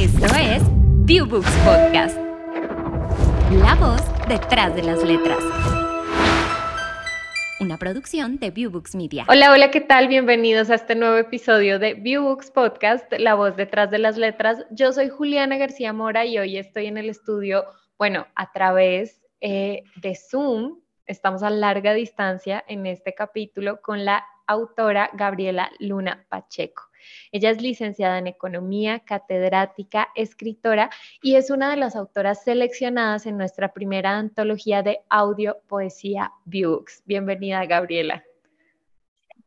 Esto es ViewBooks Podcast. La voz detrás de las letras. Una producción de ViewBooks Media. Hola, hola, ¿qué tal? Bienvenidos a este nuevo episodio de ViewBooks Podcast, La voz detrás de las letras. Yo soy Juliana García Mora y hoy estoy en el estudio, bueno, a través eh, de Zoom. Estamos a larga distancia en este capítulo con la autora Gabriela Luna Pacheco. Ella es licenciada en Economía, catedrática, escritora y es una de las autoras seleccionadas en nuestra primera antología de audio poesía Books. Bienvenida, Gabriela.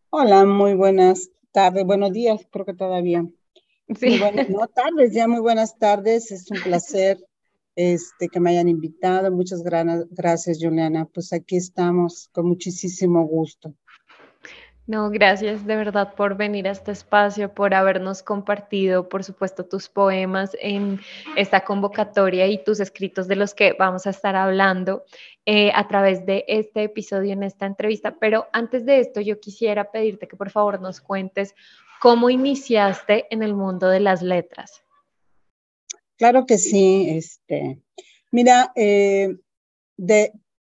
Hola, muy buenas tardes, buenos días, creo que todavía. Sí. buenas, no tardes, ya muy buenas tardes, es un placer este, que me hayan invitado. Muchas gracias, Juliana. Pues aquí estamos con muchísimo gusto. No, gracias de verdad por venir a este espacio, por habernos compartido, por supuesto, tus poemas en esta convocatoria y tus escritos de los que vamos a estar hablando eh, a través de este episodio en esta entrevista. Pero antes de esto, yo quisiera pedirte que por favor nos cuentes cómo iniciaste en el mundo de las letras. Claro que sí. Este, mira, eh, de,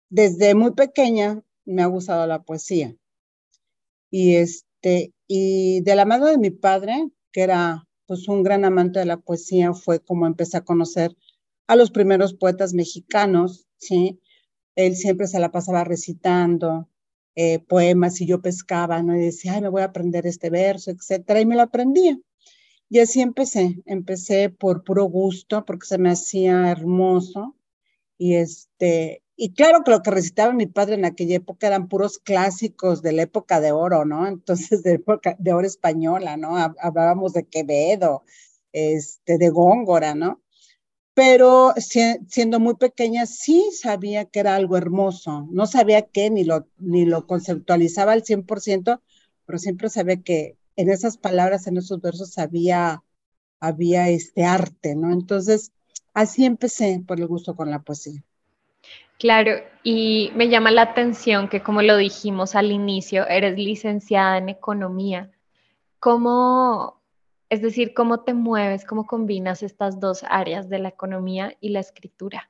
desde muy pequeña me ha gustado la poesía y, este, y de la mano de mi padre, que era pues un gran amante de la poesía, fue como empecé a conocer a los primeros poetas mexicanos, ¿sí? Él siempre se la pasaba recitando eh, poemas y yo pescaba. Y decía, ay, me voy a aprender este verso, etcétera, y me lo aprendía. Y así empecé, empecé por puro gusto, porque se me hacía hermoso, y este, y claro que lo que recitaba mi padre en aquella época eran puros clásicos de la época de oro, ¿no? Entonces, de época de oro española, ¿no? Hablábamos de Quevedo, este, de Góngora, ¿no? Pero siendo muy pequeña sí sabía que era algo hermoso. No sabía qué, ni lo, ni lo conceptualizaba al 100%, pero siempre sabía que en esas palabras, en esos versos había, había este arte, ¿no? Entonces, así empecé por el gusto con la poesía. Claro, y me llama la atención que como lo dijimos al inicio, eres licenciada en economía. ¿Cómo, es decir, cómo te mueves, cómo combinas estas dos áreas de la economía y la escritura?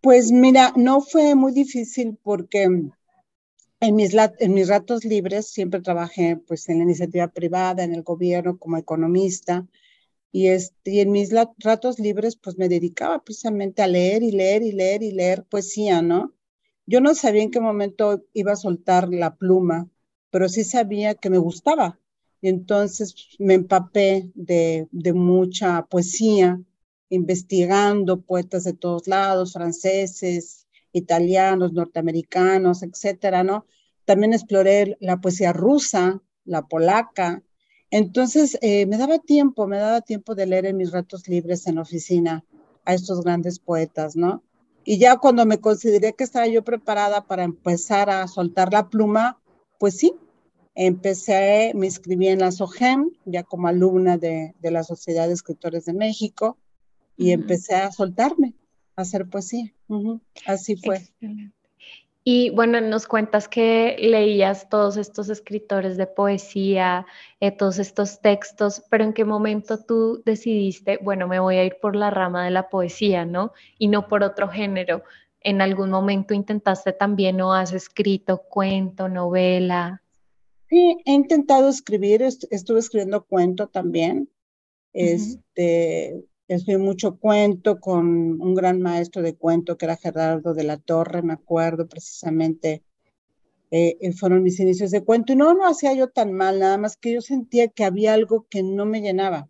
Pues mira, no fue muy difícil porque en mis, en mis ratos libres siempre trabajé pues en la iniciativa privada, en el gobierno como economista y, este, en mis ratos libres, pues me dedicaba precisamente a leer y leer y leer y leer poesía, ¿no? Yo no sabía en qué momento iba a soltar la pluma, pero sí sabía que me gustaba. Y entonces me empapé de, de mucha poesía, investigando poetas de todos lados, franceses, italianos, norteamericanos, etcétera, ¿no? También exploré la poesía rusa, la polaca, entonces, eh, me daba tiempo, me daba tiempo de leer en mis ratos libres en la oficina a estos grandes poetas, ¿no? Y ya cuando me consideré que estaba yo preparada para empezar a soltar la pluma, pues sí, empecé, me inscribí en la SOGEM, ya como alumna de, la Sociedad de Escritores de México, y empecé a soltarme, a hacer poesía. Así fue. Y bueno, nos cuentas que leías todos estos escritores de poesía, eh, todos estos textos, pero ¿en qué momento tú decidiste, bueno, me voy a ir por la rama de la poesía, ¿no? Y no por otro género. ¿En algún momento intentaste también o has escrito cuento, novela? Sí, he intentado escribir, estuve escribiendo cuento también. Este, Escribí mucho cuento con un gran maestro de cuento que era Gerardo de la Torre, me acuerdo precisamente. Eh, eh, fueron mis inicios de cuento y no, no hacía yo tan mal, nada más que yo sentía que había algo que no me llenaba.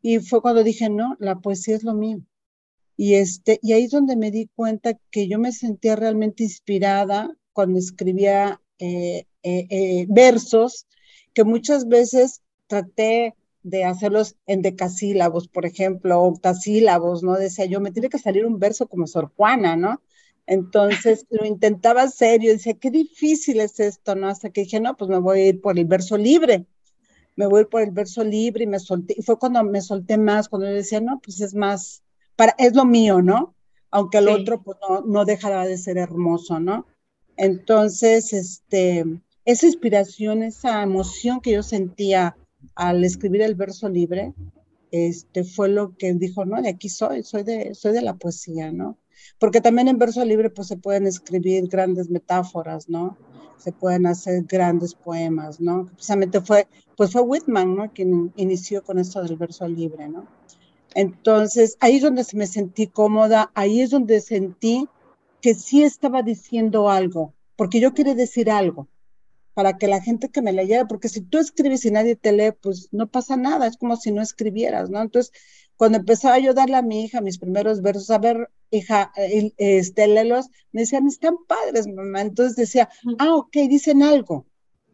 Y fue cuando dije, no, la poesía es lo mío. Y, este, y ahí es donde me di cuenta que yo me sentía realmente inspirada cuando escribía eh, versos que muchas veces traté de hacerlos en decasílabos, por ejemplo, octasílabos, ¿no? Decía yo, me tiene que salir un verso como Sor Juana, ¿no? Entonces lo intentaba hacer, yo decía, qué difícil es esto, ¿no? Hasta que dije, no, pues me voy a ir por el verso libre, me voy a ir por el verso libre y me solté, y fue cuando me solté más, cuando yo decía, no, pues es más, para, es lo mío, ¿no? Aunque el otro pues, no, no dejará de ser hermoso, ¿no? Entonces, este, esa inspiración, esa emoción que yo sentía al escribir el verso libre, este, fue lo que dijo, no, de aquí soy, soy de, soy de la poesía, ¿no? Porque también en verso libre pues se pueden escribir grandes metáforas, ¿no? Se pueden hacer grandes poemas, ¿no? Precisamente fue, pues fue Whitman, ¿no? Quien inició con esto del verso libre, ¿no? Entonces, ahí es donde me sentí cómoda, ahí es donde sentí que sí estaba diciendo algo, porque yo quería decir algo, para que la gente que me leyera, porque si tú escribes y nadie te lee, pues no pasa nada, es como si no escribieras, ¿no? Entonces, cuando empezaba yo a darle a mi hija mis primeros versos, a ver, hija, este, léelos, me decían, están padres, mamá. Entonces decía, ah, ok, dicen algo,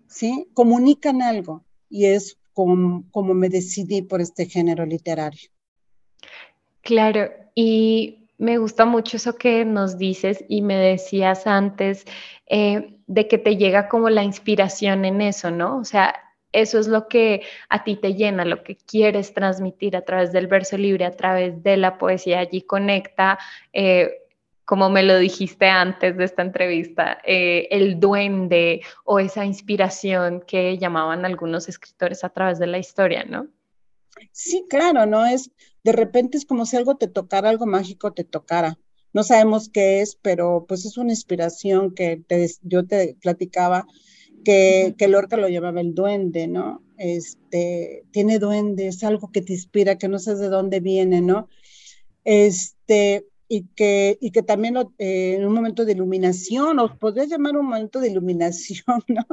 ¿sí? Comunican algo. Y es como, como me decidí por este género literario. Claro, y me gusta mucho eso que nos dices y me decías antes eh, de que te llega como la inspiración en eso, ¿no? O sea, eso es lo que a ti te llena, lo que quieres transmitir a través del verso libre, a través de la poesía. Allí conecta, eh, como me lo dijiste antes de esta entrevista, eh, el duende o esa inspiración que llamaban algunos escritores a través de la historia, ¿no? Sí, claro, ¿no? Es, de repente es como si algo te tocara, algo mágico te tocara. No sabemos qué es, pero pues es una inspiración que yo te platicaba, que, que Lorca lo llamaba el duende, ¿no? Este, tiene duende, es algo que te inspira, que no sabes de dónde viene, ¿no? Este, y que, y que también eh, en un momento de iluminación, o podrías llamar un momento de iluminación, ¿no?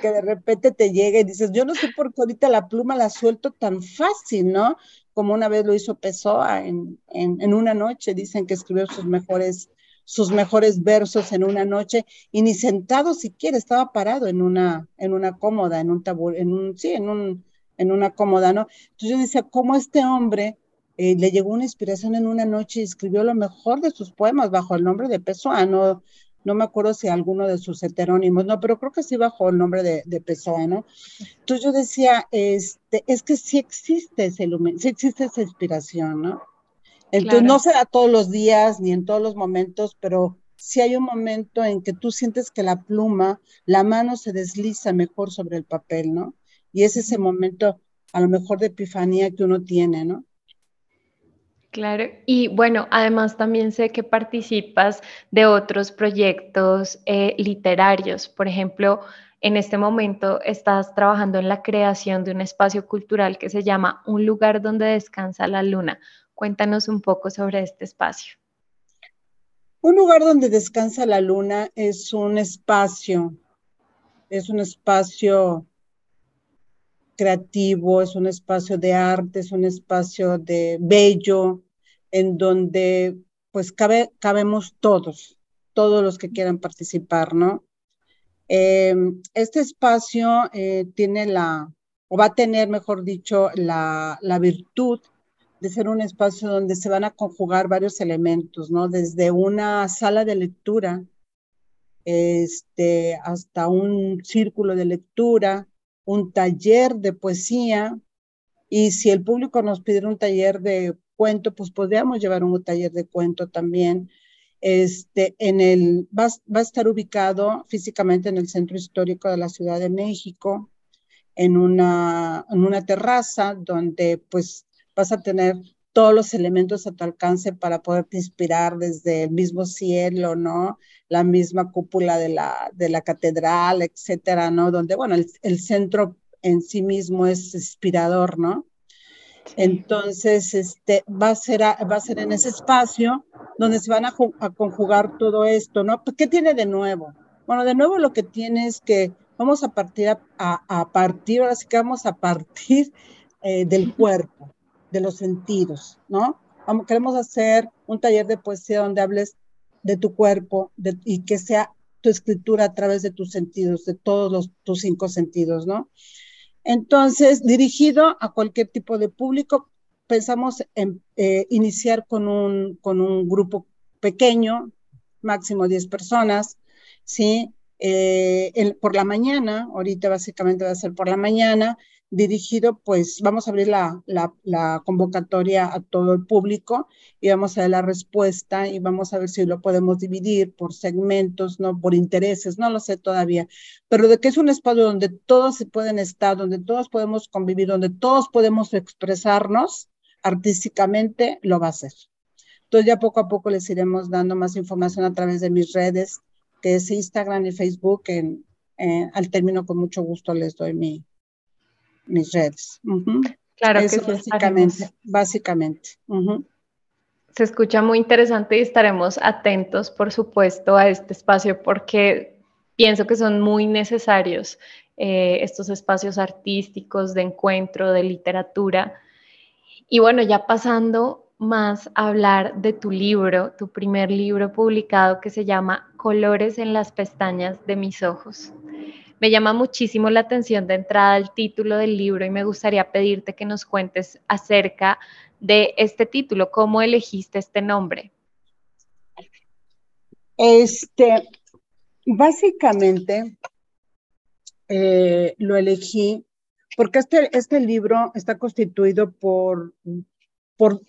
que de repente te llega y dices, yo no sé por qué ahorita la pluma la suelto tan fácil, ¿no? Como una vez lo hizo Pessoa en, en, una noche, dicen que escribió sus mejores, sus mejores versos en una noche, y ni sentado siquiera, estaba parado en una, en una cómoda, en un tabú, en un, sí, en un, en una cómoda, ¿no? Entonces yo decía, ¿cómo este hombre eh, le llegó una inspiración en una noche y escribió lo mejor de sus poemas bajo el nombre de Pessoa, no, no me acuerdo si alguno de sus heterónimos, no, pero creo que sí bajo el nombre de, de Pessoa, ¿no? Entonces yo decía, este, es que sí existe ese sí existe esa inspiración, ¿no? Entonces no será todos los días ni en todos los momentos, pero sí hay un momento en que tú sientes que la pluma, la mano se desliza mejor sobre el papel, ¿no? Y es ese momento a lo mejor de epifanía que uno tiene, ¿no? Claro, y bueno, además también sé que participas de otros proyectos eh, literarios. Por ejemplo, en este momento estás trabajando en la creación de un espacio cultural que se llama Un lugar donde descansa la luna. Cuéntanos un poco sobre este espacio. Un lugar donde descansa la luna es un espacio, es un espacio creativo, es un espacio de arte, es un espacio de bello, en donde pues cabe, cabemos todos, todos los que quieran participar, ¿no? Em, este espacio eh, tiene la, o va a tener, mejor dicho, la, la virtud de ser un espacio donde se van a conjugar varios elementos, ¿no? Desde una sala de lectura, este, hasta un círculo de lectura, un taller de poesía y si el público nos pidiera un taller de cuento, pues podríamos llevar un taller de cuento también. Este, en el, va, va, a estar ubicado físicamente en el centro histórico de la Ciudad de México, en una, en una terraza donde pues vas a tener todos los elementos a tu alcance para poderte inspirar desde el mismo cielo, ¿no? La misma cúpula de la, de la catedral, etcétera, ¿no? Donde, bueno, el, el centro en sí mismo es inspirador, ¿no? Entonces, este, va, a ser va a ser en ese espacio donde se van a, a, conjugar todo esto, ¿no? ¿Qué tiene de nuevo? Bueno, de nuevo lo que tiene es que vamos a partir a, a, partir, ahora sí que vamos a partir eh, del cuerpo, de los sentidos, ¿no? Queremos hacer un taller de poesía donde hables de tu cuerpo y que sea tu escritura a través de tus sentidos, de todos los, tus cinco sentidos, ¿no? Entonces, dirigido a cualquier tipo de público, pensamos en eh, iniciar con un, con un grupo pequeño, máximo 10 personas, ¿sí? Eh, por la mañana, ahorita básicamente va a ser por la mañana, dirigido, pues vamos a abrir la, la, convocatoria a todo el público y vamos a ver la respuesta y vamos a ver si lo podemos dividir por segmentos, no por intereses, no lo sé todavía, pero de que es un espacio donde todos se pueden estar, donde todos podemos convivir, donde todos podemos expresarnos, artísticamente, lo va a hacer. Entonces ya poco a poco les iremos dando más información a través de mis redes, que es Instagram y Facebook. En, al término, con mucho gusto les doy mi, mis redes. Claro que sí, básicamente, básicamente. Se escucha muy interesante y estaremos atentos, por supuesto, a este espacio porque pienso que son muy necesarios eh, estos espacios artísticos de encuentro, de literatura. Y bueno, ya pasando más hablar de tu libro, tu primer libro publicado que se llama Colores en las pestañas de mis ojos. Me llama muchísimo la atención de entrada el título del libro y me gustaría pedirte que nos cuentes acerca de este título, cómo elegiste este nombre. Este, básicamente eh, lo elegí porque este, este libro está constituido por, por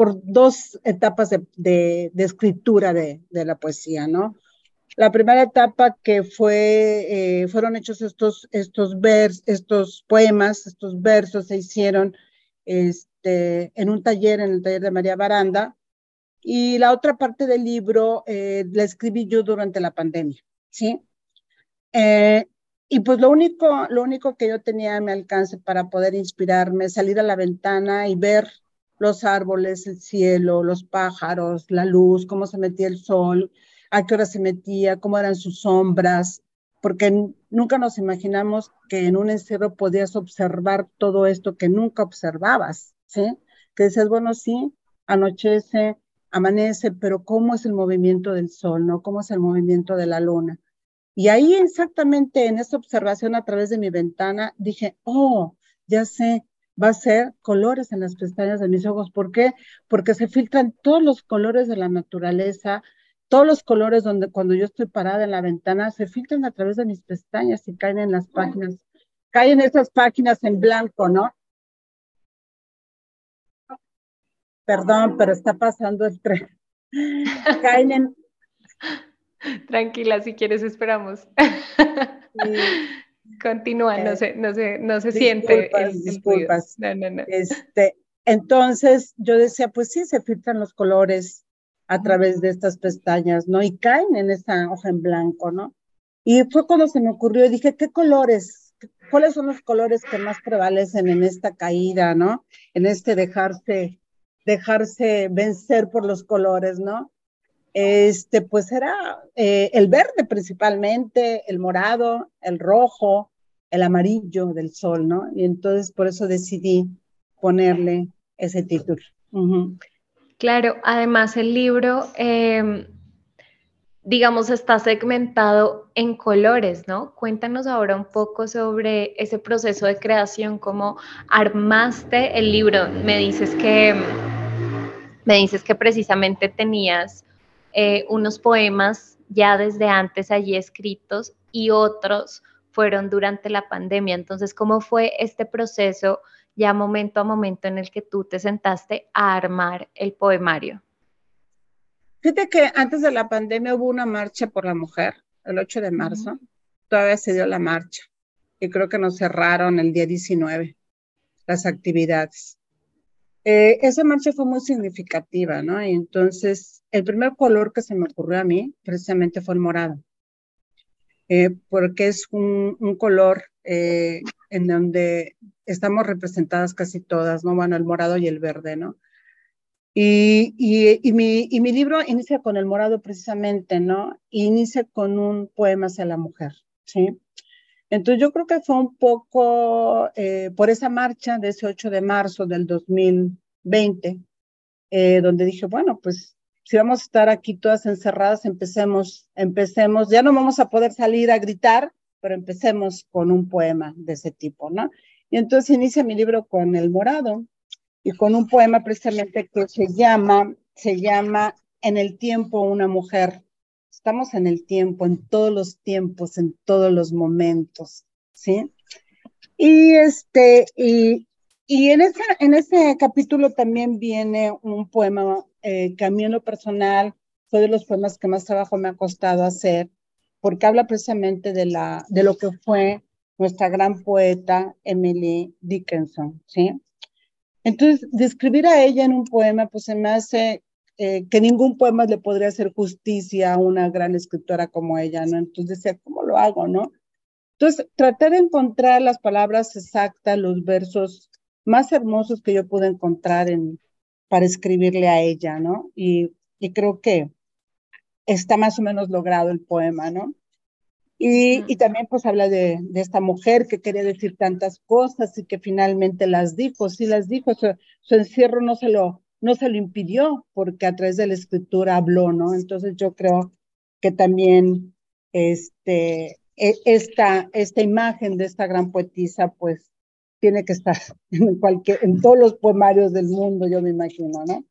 por dos etapas de, escritura de, la poesía, ¿no? La primera etapa que fue, eh, fueron hechos estos, estos, vers, estos poemas, estos versos se hicieron este, en un taller, en el taller de María Baranda, y la otra parte del libro eh, la escribí yo durante la pandemia, ¿sí? Eh, y pues lo único, lo único que yo tenía a mi alcance para poder inspirarme, salir a la ventana y ver los árboles, el cielo, los pájaros, la luz, cómo se metía el sol, a qué hora se metía, cómo eran sus sombras, porque nunca nos imaginamos que en un encierro podías observar todo esto que nunca observabas, ¿sí? Que dices, bueno, sí, anochece, amanece, pero ¿cómo es el movimiento del sol, no? ¿Cómo es el movimiento de la luna? Y ahí exactamente en esa observación a través de mi ventana dije, oh, ya sé, va a ser colores en las pestañas de mis ojos. ¿Por qué? Porque se filtran todos los colores de la naturaleza, todos los colores donde cuando yo estoy parada en la ventana se filtran a través de mis pestañas y caen en las páginas, caen esas páginas en blanco, ¿no? Perdón, pero está pasando el tren. caen en... Tranquila, si quieres esperamos. Continúa, no se, no se, no se siente. disculpas. No, no, no. Este, entonces yo decía, pues sí, se filtran los colores a través de estas pestañas, ¿no? Y caen en esa hoja en blanco, ¿no? Y fue cuando se me ocurrió y dije, ¿qué colores? ¿Cuáles son los colores que más prevalecen en esta caída, ¿no? En este dejarse, dejarse vencer por los colores, ¿no? Este, pues era eh, el verde principalmente, el morado, el rojo, el amarillo del sol, ¿no? Y entonces por eso decidí ponerle ese título. Claro, además el libro, em, digamos, está segmentado en colores, ¿no? Cuéntanos ahora un poco sobre ese proceso de creación, cómo armaste el libro. Me dices que, me dices que precisamente tenías eh, unos poemas ya desde antes allí escritos y otros fueron durante la pandemia. Entonces, ¿cómo fue este proceso ya momento a momento en el que tú te sentaste a armar el poemario? Fíjate que antes de la pandemia hubo una marcha por la mujer, el 8 de marzo, todavía se dio la marcha y creo que nos cerraron el día 19 las actividades. Eh, esa marcha fue muy significativa, ¿no? Y entonces, el primer color que se me ocurrió a mí precisamente fue el morado, eh, porque es un, color eh, en donde estamos representadas casi todas, ¿no? Bueno, el morado y el verde, ¿no? Y, y, mi, y mi libro inicia con el morado precisamente, ¿no? Inicia con un poema hacia la mujer, ¿sí? Entonces yo creo que fue un poco eh, por esa marcha de ese 8 de marzo del 2020, eh, donde dije, bueno, pues si vamos a estar aquí todas encerradas, empecemos, empecemos, ya no vamos a poder salir a gritar, pero empecemos con un poema de ese tipo, ¿no? Y entonces inicia mi libro con el morado y con un poema precisamente que se llama, se llama En el tiempo una mujer estamos en el tiempo, en todos los tiempos, en todos los momentos, ¿sí? Y este, y, y en, ese, en ese capítulo también viene un poema eh, que a mí en lo personal fue de los poemas que más trabajo me ha costado hacer, porque habla precisamente de, la, de lo que fue nuestra gran poeta Emily Dickinson, ¿sí? Entonces, describir a ella en un poema, pues se me hace eh, que ningún poema le podría hacer justicia a una gran escritora como ella, ¿no? Entonces decía, ¿cómo lo hago, no? Entonces, traté de encontrar las palabras exactas, los versos más hermosos que yo pude encontrar en, para escribirle a ella, ¿no? Y, y creo que está más o menos logrado el poema, ¿no? Y, y, también pues habla de, de, esta mujer que quería decir tantas cosas y que finalmente las dijo, sí las dijo, su, su, encierro no se, lo, no se lo impidió porque a través de la escritura habló, ¿no? Entonces yo creo que también este, e, esta, esta imagen de esta gran poetisa pues tiene que estar en, cualquier, en todos los poemarios del mundo, yo me imagino, ¿no?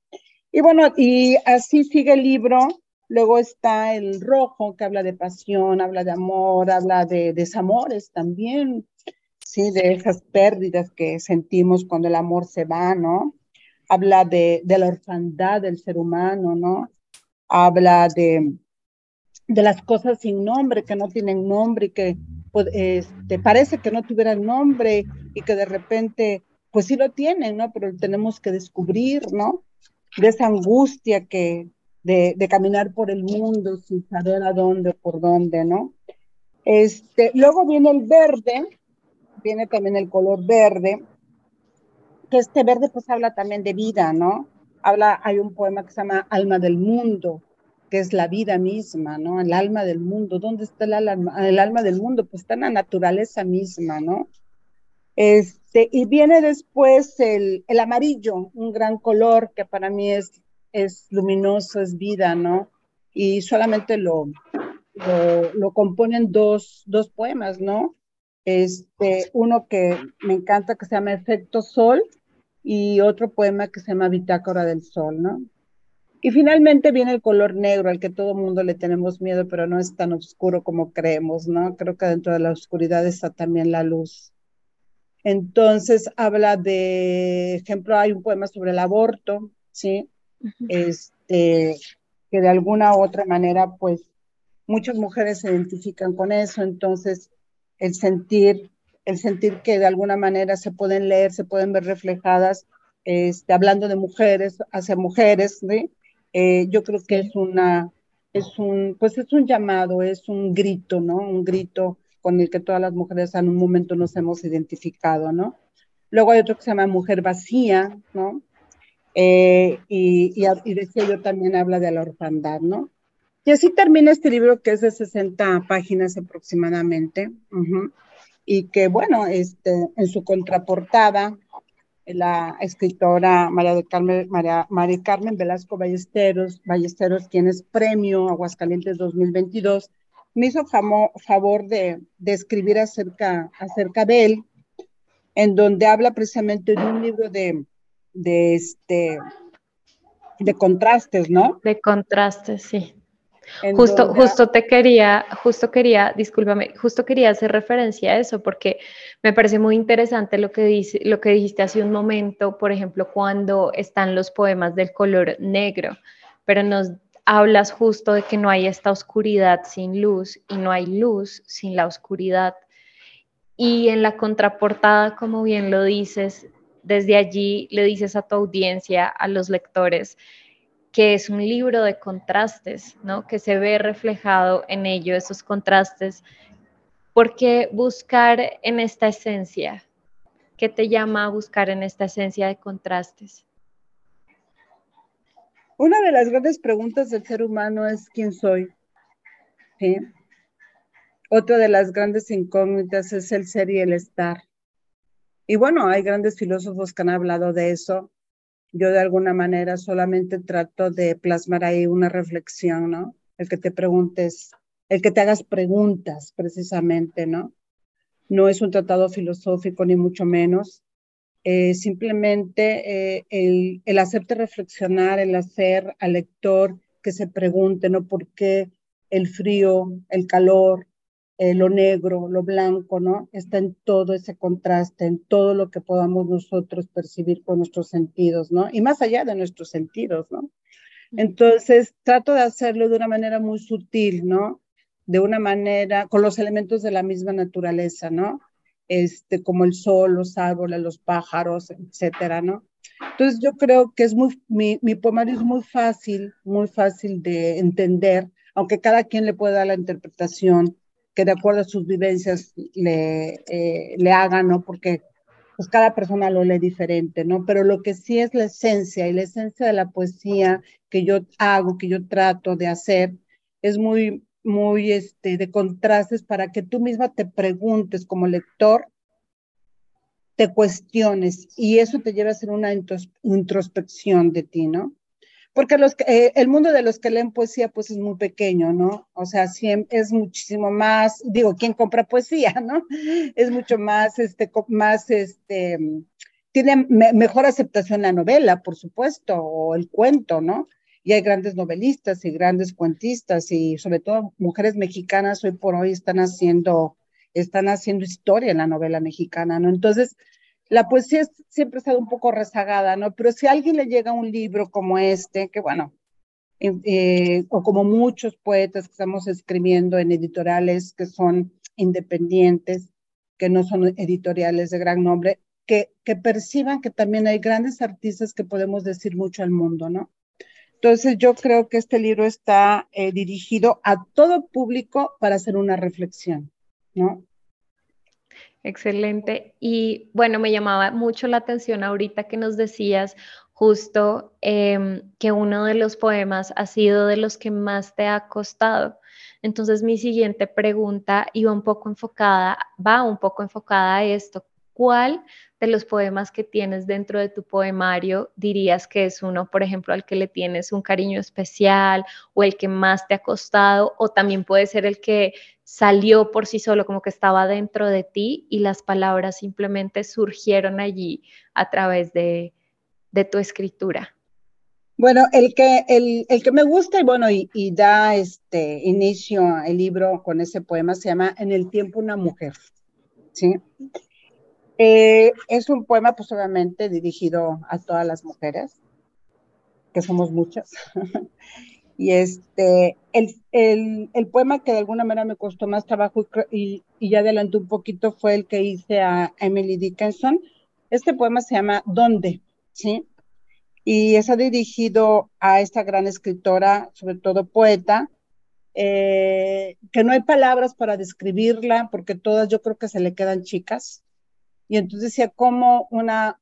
Y bueno, y así sigue el libro Luego está el rojo, que habla de pasión, habla de amor, habla de desamores también, ¿sí? De esas pérdidas que sentimos cuando el amor se va, ¿no? Habla de, de la orfandad del ser humano, ¿no? Habla de, de las cosas sin nombre, que no tienen nombre y que pues, este, parece que no tuvieran nombre y que de repente, pues sí lo tienen, ¿no? Pero tenemos que descubrir, ¿no? De esa angustia que, de, de, caminar por el mundo sin saber a dónde por dónde, ¿no? Este, luego viene el verde, viene también el color verde, que este verde pues habla también de vida, ¿no? Habla, hay un poema que se llama Alma del Mundo, que es la vida misma, ¿no? El alma del mundo. ¿Dónde está el alma, el alma del mundo? Pues está en la naturaleza misma, ¿no? Este, y viene después el, el amarillo, un gran color que para mí es es luminoso, es vida, ¿no? Y solamente lo, lo, componen dos, dos, poemas, ¿no? Este, uno que me encanta que se llama Efecto Sol y otro poema que se llama Bitácora del Sol, ¿no? Y finalmente viene el color negro, al que todo mundo le tenemos miedo, pero no es tan oscuro como creemos, ¿no? Creo que dentro de la oscuridad está también la luz. Entonces habla de, ejemplo, hay un poema sobre el aborto, ¿sí? este, que de alguna u otra manera, pues muchas mujeres se identifican con eso, entonces el sentir, el sentir que de alguna manera se pueden leer, se pueden ver reflejadas, este, hablando de mujeres hacia mujeres, eh, yo creo que es una, es un, pues es un llamado, es un grito, ¿no? Un grito con el que todas las mujeres en un momento nos hemos identificado, ¿no? Luego hay otro que se llama Mujer Vacía, ¿no? Eh, y, y, decía yo también habla de la orfandad, ¿no? Y así termina este libro que es de 60 páginas aproximadamente, y que bueno, este, en su contraportada, la escritora María, de Carmen, María, María Carmen Velasco Ballesteros, Ballesteros, quien es premio Aguascalientes 2022, me hizo favor de, de, escribir acerca, acerca de él, en donde habla precisamente de un libro de, de este de contrastes, ¿no? De contrastes, sí. Justo, justo te quería, justo quería, discúlpame, justo quería hacer referencia a eso porque me parece muy interesante lo que, dice, lo que dijiste hace un momento, por ejemplo, cuando están los poemas del color negro, pero nos hablas justo de que no hay esta oscuridad sin luz y no hay luz sin la oscuridad. Y en la contraportada, como bien lo dices, desde allí le dices a tu audiencia, a los lectores, que es un libro de contrastes, ¿no? Que se ve reflejado en ello esos contrastes. ¿Por qué buscar en esta esencia? ¿Qué te llama a buscar en esta esencia de contrastes? Una de las grandes preguntas del ser humano es quién soy. Otra de las grandes incógnitas es el ser y el estar. Y bueno, hay grandes filósofos que han hablado de eso. Yo de alguna manera solamente trato de plasmar ahí una reflexión, ¿no? El que te preguntes, el que te hagas preguntas precisamente, ¿no? No es un tratado filosófico ni mucho menos. Eh, simplemente eh, el, el hacerte reflexionar, el hacer al lector que se pregunte, ¿no? ¿Por qué el frío, el calor, eh, lo negro, lo blanco, ¿no? Está en todo ese contraste, en todo lo que podamos nosotros percibir con nuestros sentidos, ¿no? Y más allá de nuestros sentidos, ¿no? Entonces, trato de hacerlo de una manera muy sutil, ¿no? De una manera, con los elementos de la misma naturaleza, ¿no? Este, como el sol, los árboles, los pájaros, etcétera, ¿no? Entonces yo creo que es muy, mi, mi poemario es muy fácil, muy fácil de entender, aunque cada quien le pueda dar la interpretación que de acuerdo a sus vivencias le, eh, le haga, ¿no? Porque pues cada persona lo lee diferente, ¿no? Pero lo que sí es la esencia y la esencia de la poesía que yo hago, que yo trato de hacer, es muy, muy este, de contrastes para que tú misma te preguntes como lector, te cuestiones y eso te lleva a hacer una introspección de ti, ¿no? Porque los, eh, el mundo de los que leen poesía pues es muy pequeño, ¿no? O sea, es muchísimo más, digo, ¿quién compra poesía, no? Es mucho más, este, más, este, tiene mejor aceptación la novela, por supuesto, o el cuento, ¿no? Y hay grandes novelistas y grandes cuentistas y sobre todo mujeres mexicanas hoy por hoy están haciendo, están haciendo historia en la novela mexicana, ¿no? Entonces, la poesía siempre ha estado un poco rezagada, ¿no? Pero si a alguien le llega un libro como este, que bueno, eh, o como muchos poetas que estamos escribiendo en editoriales que son independientes, que no son editoriales de gran nombre, que, que perciban que también hay grandes artistas que podemos decir mucho al mundo, ¿no? Entonces yo creo que este libro está eh, dirigido a todo público para hacer una reflexión, ¿no? Excelente. Y bueno, me llamaba mucho la atención ahorita que nos decías justo em, que uno de los poemas ha sido de los que más te ha costado. Entonces mi siguiente pregunta iba un poco enfocada, va un poco enfocada a esto. ¿Cuál de los poemas que tienes dentro de tu poemario dirías que es uno, por ejemplo, al que le tienes un cariño especial o el que más te ha costado o también puede ser el que salió por sí solo, como que estaba dentro de ti y las palabras simplemente surgieron allí a través de, tu escritura? Bueno, el que, el, que me gusta y bueno, y, y, da este inicio el libro con ese poema se llama En el tiempo una mujer, ¿sí? Eh, es un poema, pues obviamente, dirigido a todas las mujeres, que somos muchas. y este, el, el, poema que de alguna manera me costó más trabajo y, y, ya adelanté un poquito fue el que hice a Emily Dickinson. Este poema se llama ¿Dónde? ¿Sí? Y está dirigido a esta gran escritora, sobre todo poeta, eh, que no hay palabras para describirla, porque todas yo creo que se le quedan chicas. Y entonces decía, ¿cómo una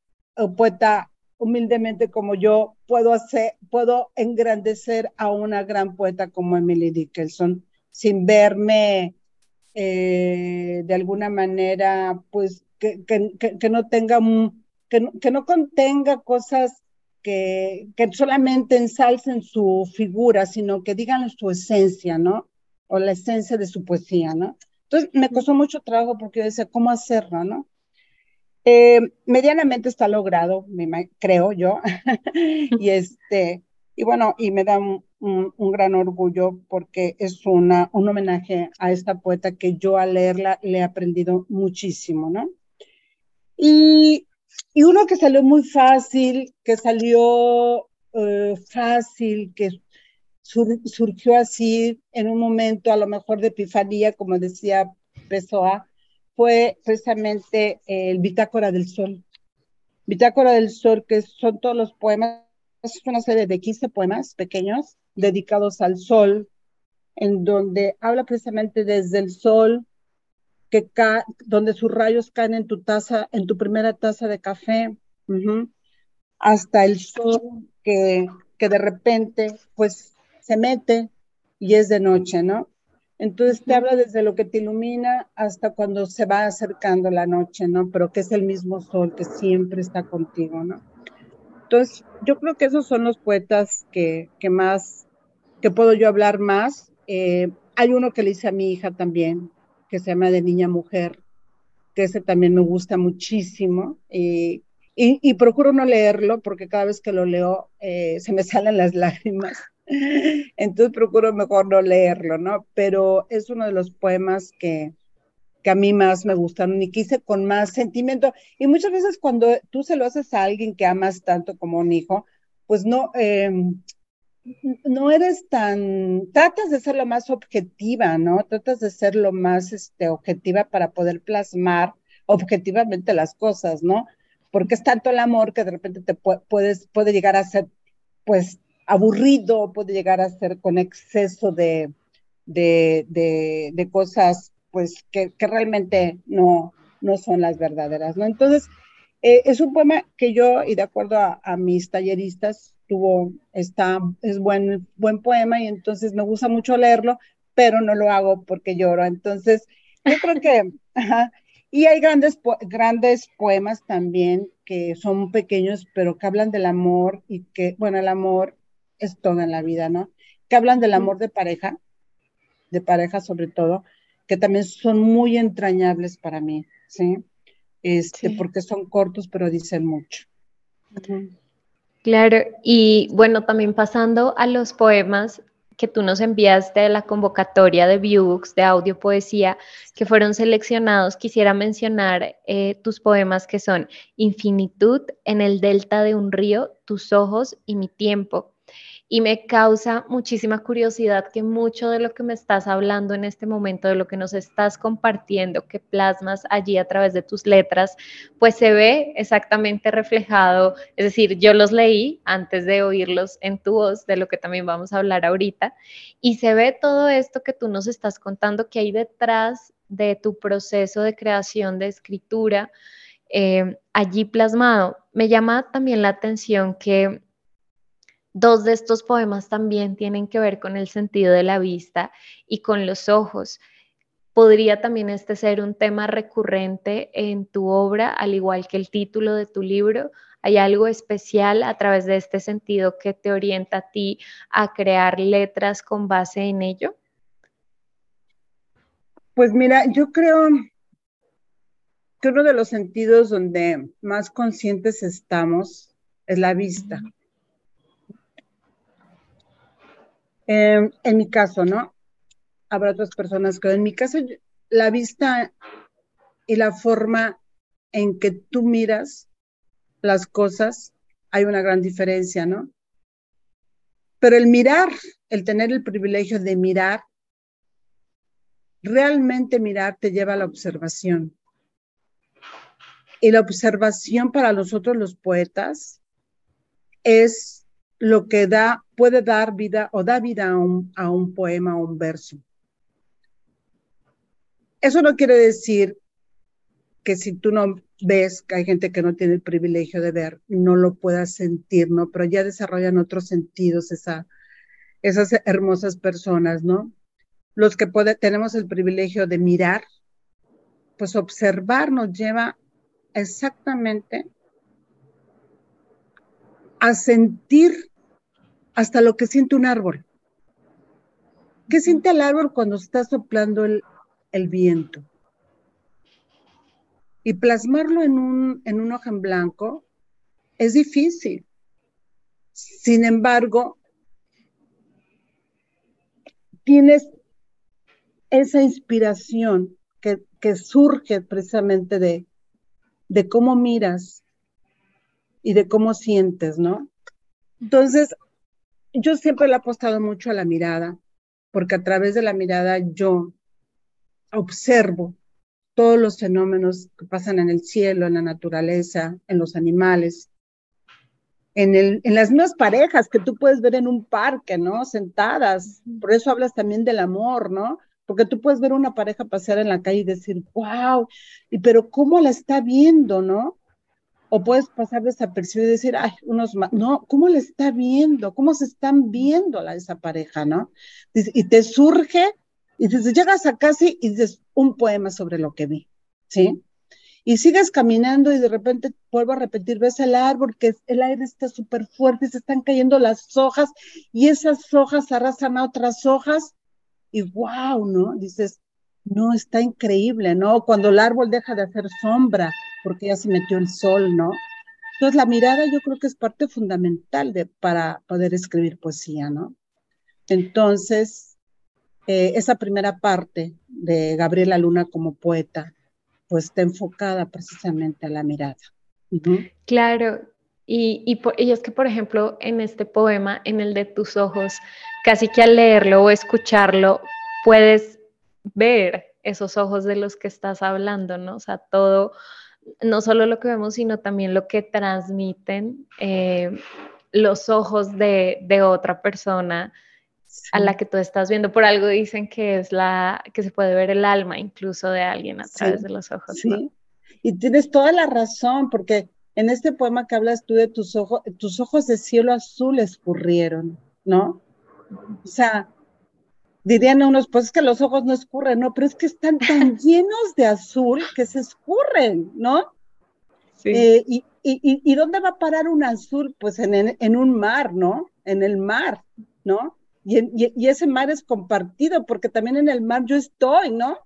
poeta humildemente como yo puedo hacer, puedo engrandecer a una gran poeta como Emily Dickinson sin verme eh, de alguna manera, pues, que, que, no tenga, que, que no contenga cosas que, que, solamente ensalcen su figura, sino que digan su esencia, ¿no? O la esencia de su poesía, ¿no? Entonces me costó mucho trabajo porque yo decía, ¿cómo hacerlo, no? Eh, medianamente está logrado, creo yo. y este, y bueno, y me da un, gran orgullo porque es una, un homenaje a esta poeta que yo al leerla le he aprendido muchísimo, ¿no? Y, y uno que salió muy fácil, que salió eh, fácil, que surgió así en un momento a lo mejor de epifanía, como decía Pessoa, fue precisamente el Bitácora del Sol. Bitácora del Sol, que son todos los poemas, es una serie de 15 poemas pequeños dedicados al sol, en donde habla precisamente desde el sol, que donde sus rayos caen en tu taza, en tu primera taza de café, hasta el sol que, que de repente pues se mete y es de noche, ¿no? Entonces te habla desde lo que te ilumina hasta cuando se va acercando la noche, ¿no? Pero que es el mismo sol que siempre está contigo, ¿no? Entonces, yo creo que esos son los poetas que, que más, que puedo yo hablar más. Eh, hay uno que le hice a mi hija también, que se llama De Niña Mujer, que ese también me gusta muchísimo. y, y, procuro no leerlo porque cada vez que lo leo eh, se me salen las lágrimas. Entonces procuro mejor no leerlo, ¿no? Pero es uno de los poemas que, que a mí más me gustaron y quise con más sentimiento. Y muchas veces cuando tú se lo haces a alguien que amas tanto como un hijo, pues no, em, no eres tan, tratas de ser lo más objetiva, ¿no? Tratas de ser lo más este, objetiva para poder plasmar objetivamente las cosas, ¿no? porque es tanto el amor que de repente te puedes, puede llegar a ser, pues, aburrido, puede llegar a ser con exceso de, de, de, cosas, pues, que, que, realmente no, no son las verdaderas, ¿no? Entonces, eh, es un poema que yo, y de acuerdo a, a, mis talleristas, tuvo, está, es buen, buen poema y entonces me gusta mucho leerlo, pero no lo hago porque lloro. Entonces, yo creo que, ajá, y hay grandes, grandes poemas también que son pequeños, pero que hablan del amor y que, bueno, el amor es todo en la vida, ¿no? Que hablan del amor de pareja, de pareja sobre todo, que también son muy entrañables para mí, ¿sí? Este, porque son cortos, pero dicen mucho. Claro, y bueno, también pasando a los poemas, que tú nos enviaste de la convocatoria de Viewbooks de audio poesía que fueron seleccionados, quisiera mencionar eh, tus poemas que son Infinitud en el delta de un río, Tus ojos y mi tiempo y me causa muchísima curiosidad que mucho de lo que me estás hablando en este momento, de lo que nos estás compartiendo, que plasmas allí a través de tus letras, pues se ve exactamente reflejado, es decir, yo los leí antes de oírlos en tu voz, de lo que también vamos a hablar ahorita, y se ve todo esto que tú nos estás contando que hay detrás de tu proceso de creación de escritura. Eh, allí plasmado. Me llama también la atención que Dos de estos poemas también tienen que ver con el sentido de la vista y con los ojos. ¿Podría también este ser un tema recurrente en tu obra, al igual que el título de tu libro? ¿Hay algo especial a través de este sentido que te orienta a ti a crear letras con base en ello? Pues mira, yo creo que uno de los sentidos donde más conscientes estamos es la vista. Em, en mi caso, ¿no? Habrá otras personas que en mi caso, la vista y la forma en que tú miras las cosas, hay una gran diferencia, ¿no? Pero el mirar, el tener el privilegio de mirar, realmente mirar te lleva a la observación. Y la observación para nosotros los poetas es lo que da, puede dar vida o da vida a un, poema o un verso. Eso no quiere decir que si tú no ves, que hay gente que no tiene el privilegio de ver, no lo puedas sentir, ¿no? Pero ya desarrollan otros sentidos esa, esas hermosas personas, ¿no? Los que puede, tenemos el privilegio de mirar, pues observar nos lleva exactamente a sentir hasta lo que siente un árbol. ¿Qué siente el árbol cuando está soplando el, viento? Y plasmarlo en un, en un en blanco es difícil. Sin embargo, tienes esa inspiración que, que surge precisamente de, de cómo miras y de cómo sientes, ¿no? Entonces, yo siempre le he apostado mucho a la mirada, porque a través de la mirada yo observo todos los fenómenos que pasan en el cielo, en la naturaleza, en los animales, en, el, en las mismas parejas que tú puedes ver en un parque, ¿no? Sentadas. Por eso hablas también del amor, ¿no? Porque tú puedes ver una pareja pasear en la calle y decir, wow, y pero ¿cómo la está viendo, no? O puedes pasar desapercibido y decir, ay, unos más, no, ¿cómo le está viendo? ¿Cómo se están viendo la, esa pareja, no? Y te surge, y dices, llegas a casi y dices un poema sobre lo que vi, ¿sí? Y sigues caminando y de repente vuelvo a repetir, ves el árbol, que el aire está súper fuerte, se están cayendo las hojas y esas hojas arrasan a otras hojas y wow, ¿no? Dices, no, está increíble, ¿no? Cuando el árbol deja de hacer sombra, porque ya se metió el sol, ¿no? Entonces la mirada yo creo que es parte fundamental para poder escribir poesía, ¿no? Entonces, eh, esa primera parte de Gabriela Luna como poeta, pues está enfocada precisamente a la mirada. Claro, y, y, y, es que, por ejemplo, en este poema, en el de tus ojos, casi que al leerlo o escucharlo, puedes ver esos ojos de los que estás hablando, ¿no? O sea, todo no solo lo que vemos, sino también lo que transmiten eh, los ojos de, otra persona a la que tú estás viendo. Por algo dicen que es la que se puede ver el alma incluso de alguien a través de los ojos. Sí. Y tienes toda la razón, porque en este poema que hablas tú de tus ojos, tus ojos de cielo azul escurrieron, ¿no? O sea, dirían unos, pues es que los ojos no escurren, no, pero es que están tan llenos de azul que se escurren, ¿no? Sí. Eh, y, y, y, dónde va a parar un azul? Pues en, en, un mar, ¿no? En el mar, ¿no? Y, y, ese mar es compartido, porque también en el mar yo estoy, ¿no?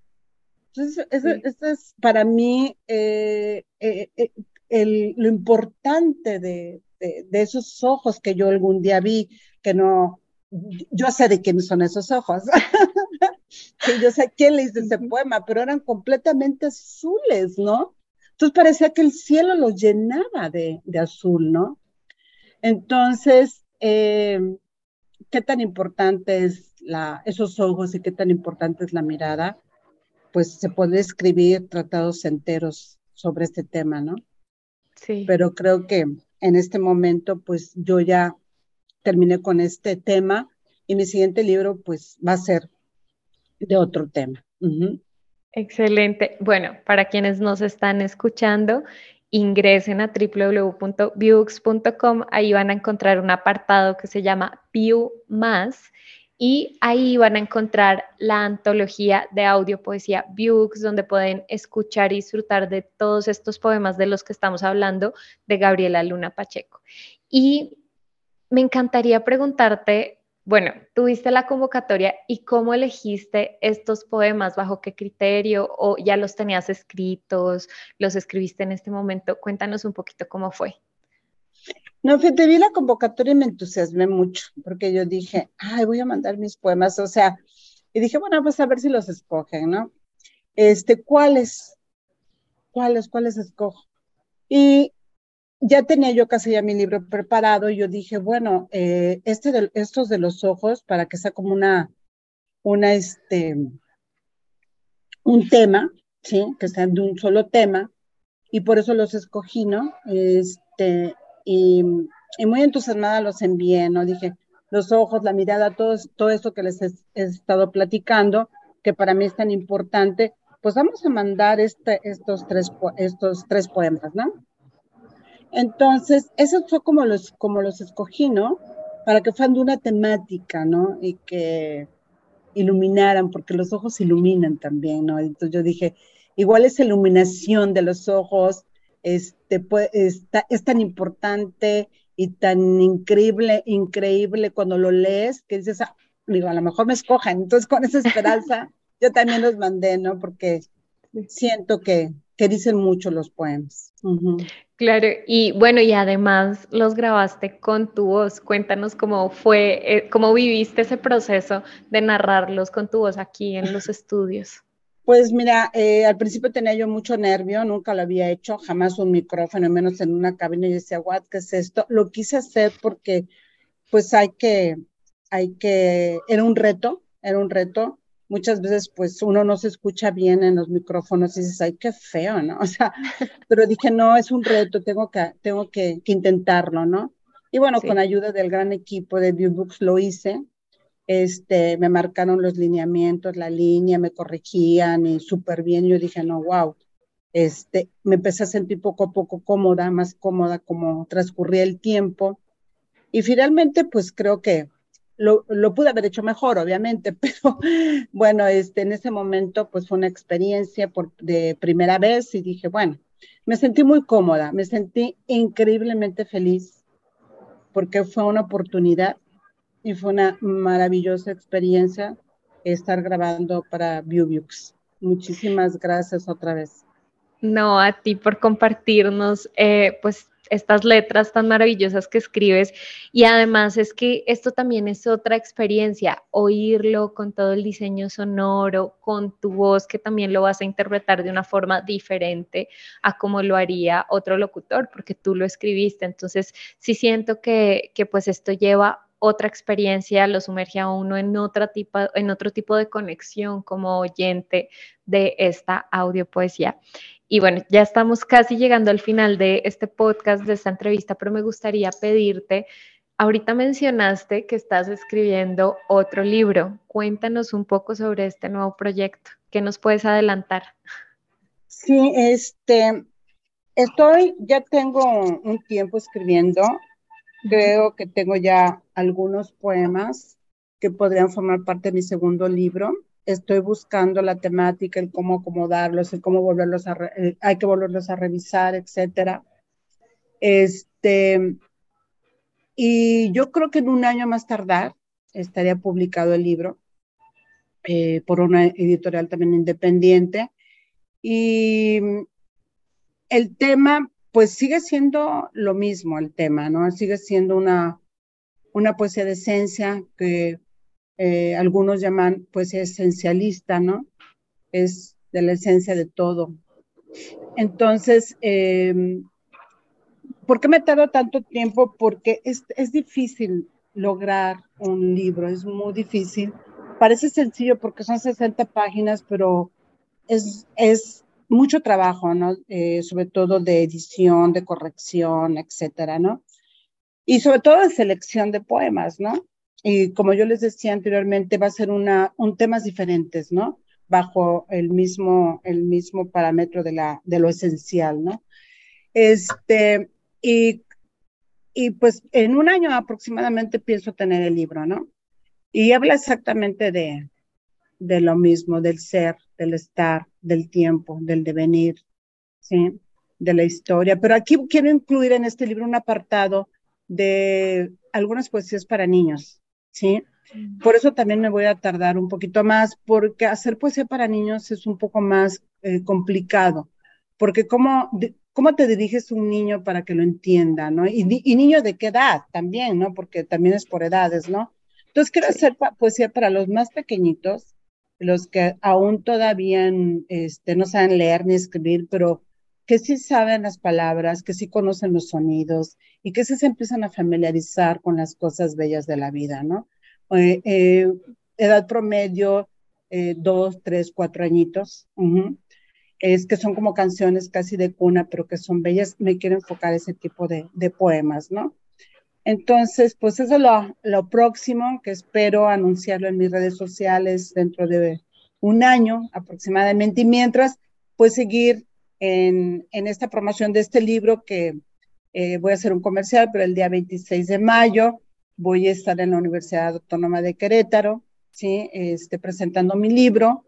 Entonces, eso, es para mí eh, eh, el, lo importante de, de, de, esos ojos que yo algún día vi, que no, yo sé de quiénes son esos ojos. yo sé quién le hizo ese poema, pero eran completamente azules, ¿no? Entonces parecía que el cielo los llenaba de, azul, ¿no? Entonces, eh, ¿qué tan importante es la, esos ojos y qué tan importante es la mirada? Pues se puede escribir tratados enteros sobre este tema, ¿no? Sí. Pero creo que en este momento, pues yo ya terminé con este tema y mi siguiente libro pues va a ser de otro tema. Excelente. Bueno, para quienes nos están escuchando, ingresen a www.viewx.com, ahí van a encontrar un apartado que se llama View Más y ahí van a encontrar la antología de audio poesía Viewx, donde pueden escuchar y disfrutar de todos estos poemas de los que estamos hablando de Gabriela Luna Pacheco. Y me encantaría preguntarte, bueno, tuviste la convocatoria y cómo elegiste estos poemas, bajo qué criterio o ya los tenías escritos, los escribiste en este momento. Cuéntanos un poquito cómo fue. No, te vi la convocatoria y me entusiasmé mucho, porque yo dije, ay, voy a mandar mis poemas, o sea, y dije, bueno, pues a ver si los escogen, ¿no? Este, ¿cuáles? ¿Cuáles? ¿Cuáles escojo? Y ya tenía yo casi ya mi libro preparado y yo dije, bueno, eh, este estos de los ojos, para que sea como una, una, este, un tema, ¿sí? Que sean de un solo tema, y por eso los escogí, ¿no? Este, y, muy entusiasmada los envié, ¿no? Dije, los ojos, la mirada, todo, todo eso que les he, estado platicando, que para mí es tan importante, pues vamos a mandar este, estos, tres, estos tres poemas, ¿no? Entonces, eso fue como los, como los escogí, ¿no? Para que fueran de una temática, ¿no? Y que iluminaran, porque los ojos iluminan también, ¿no? Entonces yo dije, igual esa iluminación de los ojos este, pues, está, es tan importante y tan increíble, increíble cuando lo lees, que dices, ah, digo, a lo mejor me escojan. Entonces, con esa esperanza, yo también los mandé, ¿no? Porque siento que, que dicen mucho los poemas. Claro, y bueno, y además los grabaste con tu voz. Cuéntanos cómo fue, eh, cómo viviste ese proceso de narrarlos con tu voz aquí en los estudios. Pues mira, eh, al principio tenía yo mucho nervio, nunca lo había hecho, jamás un micrófono, menos en una cabina, y decía, what, ¿qué es esto? Lo quise hacer porque pues hay que, hay que, era un reto, era un reto, muchas veces pues uno no se escucha bien en los micrófonos y dices, ay, qué feo, ¿no? O sea, pero dije, no, es un reto, tengo que, tengo que, intentarlo, ¿no? Y bueno, con ayuda del gran equipo de Viewbooks lo hice. Este, me marcaron los lineamientos, la línea, me corregían y súper bien. Yo dije, no, wow. Este, me empecé a sentir poco a poco cómoda, más cómoda como transcurría el tiempo. Y finalmente, pues creo que lo, pude haber hecho mejor, obviamente, pero bueno, este, en ese momento pues fue una experiencia por, de primera vez y dije, bueno, me sentí muy cómoda, me sentí increíblemente feliz porque fue una oportunidad y fue una maravillosa experiencia estar grabando para ViewBooks. Muchísimas gracias otra vez. No, a ti por compartirnos, eh, pues estas letras tan maravillosas que escribes y además es que esto también es otra experiencia, oírlo con todo el diseño sonoro, con tu voz que también lo vas a interpretar de una forma diferente a como lo haría otro locutor, porque tú lo escribiste. Entonces, sí siento que, que pues esto lleva otra experiencia, lo sumerge a uno en, otra tipo, en otro tipo de conexión como oyente de esta audio poesía. Y bueno, ya estamos casi llegando al final de este podcast, de esta entrevista, pero me gustaría pedirte, ahorita mencionaste que estás escribiendo otro libro. Cuéntanos un poco sobre este nuevo proyecto. ¿Qué nos puedes adelantar? Sí, este, estoy, ya tengo un tiempo escribiendo. Creo que tengo ya algunos poemas que podrían formar parte de mi segundo libro estoy buscando la temática, el cómo acomodarlos, el cómo volverlos a, eh, hay que volverlos a revisar, etcétera. Este, y yo creo que en un año más tardar estaría publicado el libro eh, por una editorial también independiente. Y el tema, pues sigue siendo lo mismo el tema, ¿no? Sigue siendo una, una poesía de esencia que eh, algunos llaman pues esencialista, ¿no? Es de la esencia de todo. Entonces, em, ¿por qué me tardo tanto tiempo? Porque es, es difícil lograr un libro, es muy difícil. Parece sencillo porque son 60 páginas, pero es, es mucho trabajo, ¿no? Eh, sobre todo de edición, de corrección, etcétera, ¿no? Y sobre todo de selección de poemas, ¿no? Y como yo les decía anteriormente, va a ser una, un temas diferentes, ¿no? Bajo el mismo, el mismo parámetro de, la, de lo esencial, ¿no? Este, y, y pues en un año aproximadamente pienso tener el libro, ¿no? Y habla exactamente de, de lo mismo, del ser, del estar, del tiempo, del devenir, ¿sí? De la historia. Pero aquí quiero incluir en este libro un apartado de algunas poesías para niños, ¿sí? Por eso también me voy a tardar un poquito más, porque hacer poesía para niños es un poco más eh, complicado, porque ¿cómo, ¿cómo te diriges a un niño para que lo entienda, ¿no? Y, y niños de qué edad también, ¿no? Porque también es por edades, ¿no? Entonces quiero hacer poesía para los más pequeñitos, los que aún todavía este, no saben leer ni escribir, pero que sí saben las palabras, que sí conocen los sonidos y que sí se empiezan a familiarizar con las cosas bellas de la vida, ¿no? Eh, eh, edad promedio, eh, dos, tres, cuatro añitos. Es que son como canciones casi de cuna, pero que son bellas. Me quiero enfocar ese tipo de, de poemas, ¿no? Entonces, pues eso es lo, lo próximo que espero anunciarlo en mis redes sociales dentro de un año aproximadamente. Y mientras, pues seguir en, esta promoción de este libro que eh, voy a hacer un comercial, pero el día 26 de mayo voy a estar en la Universidad Autónoma de Querétaro, ¿sí? Este, presentando mi libro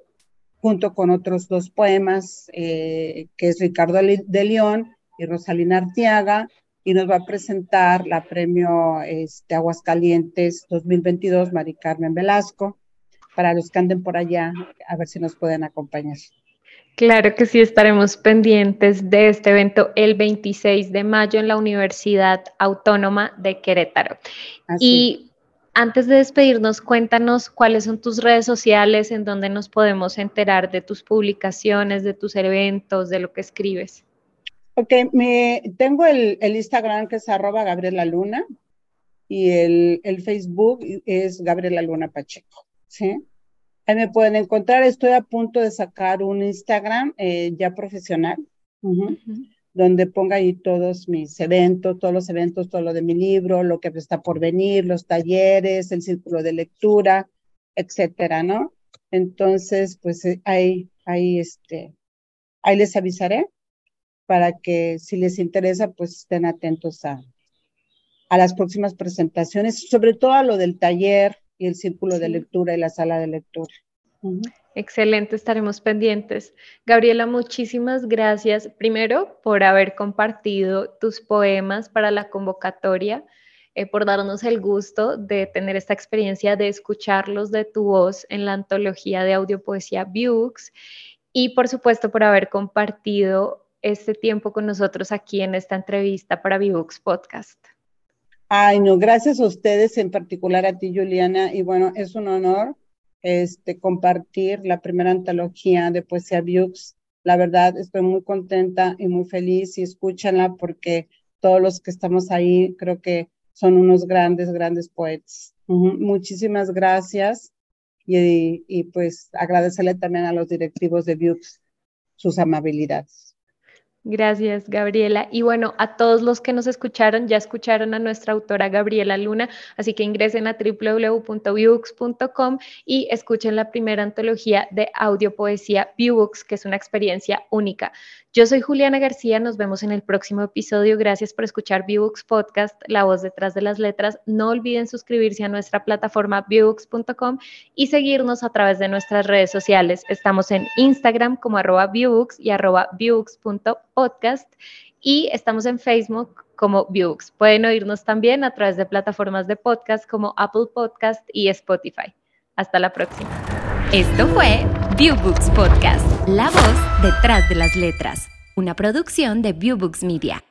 junto con otros dos poemas, eh, que es Ricardo de León y Rosalina Artiaga, y nos va a presentar la premio este, Aguascalientes 2022, Mari Carmen Velasco, para los que anden por allá, a ver si nos pueden acompañar. Claro que sí, estaremos pendientes de este evento el 26 de mayo en la Universidad Autónoma de Querétaro. Y antes de despedirnos, cuéntanos cuáles son tus redes sociales, en donde nos podemos enterar de tus publicaciones, de tus eventos, de lo que escribes. Ok, me, tengo el, Instagram que es arroba Gabriela Luna y el, el Facebook es Gabriela Luna Pacheco, ¿sí? Ahí me pueden encontrar. Estoy a punto de sacar un Instagram eh, ya profesional, donde ponga ahí todos mis eventos, todos los eventos, todo lo de mi libro, lo que está por venir, los talleres, el círculo de lectura, etcétera, ¿no? Entonces, pues eh, ahí, ahí, este, ahí les avisaré para que si les interesa, pues estén atentos a, a las próximas presentaciones, sobre todo a lo del taller, y el círculo de lectura y la sala de lectura. Excelente, estaremos pendientes. Gabriela, muchísimas gracias primero por haber compartido tus poemas para la convocatoria, eh, por darnos el gusto de tener esta experiencia de escucharlos de tu voz en la antología de audiopoesía Books y por supuesto por haber compartido este tiempo con nosotros aquí en esta entrevista para Books Podcast. Ay, no, gracias a ustedes, en particular a ti, Juliana, y bueno, es un honor este, compartir la primera antología de Poesía Bux. La verdad, estoy muy contenta y muy feliz y escúchanla porque todos los que estamos ahí creo que son unos grandes, grandes poetas. Muchísimas gracias y, pues agradecerle también a los directivos de Bux sus amabilidades. Gracias, Gabriela. Y bueno, a todos los que nos escucharon, ya escucharon a nuestra autora Gabriela Luna, así que ingresen a www.viewbooks.com y escuchen la primera antología de audio poesía Viewbooks, que es una experiencia única. Yo soy Juliana García, nos vemos en el próximo episodio. Gracias por escuchar Viewbooks Podcast, la voz detrás de las letras. No olviden suscribirse a nuestra plataforma viewbooks.com y seguirnos a través de nuestras redes sociales. Estamos en Instagram como arroba viewbooks y arroba viewbooks.podcast y estamos en Facebook como Viewbooks. Pueden oírnos también a través de plataformas de podcast como Apple Podcast y Spotify. Hasta la próxima. Esto fue Viewbooks Podcast, la voz detrás de las letras, una producción de Viewbooks Media.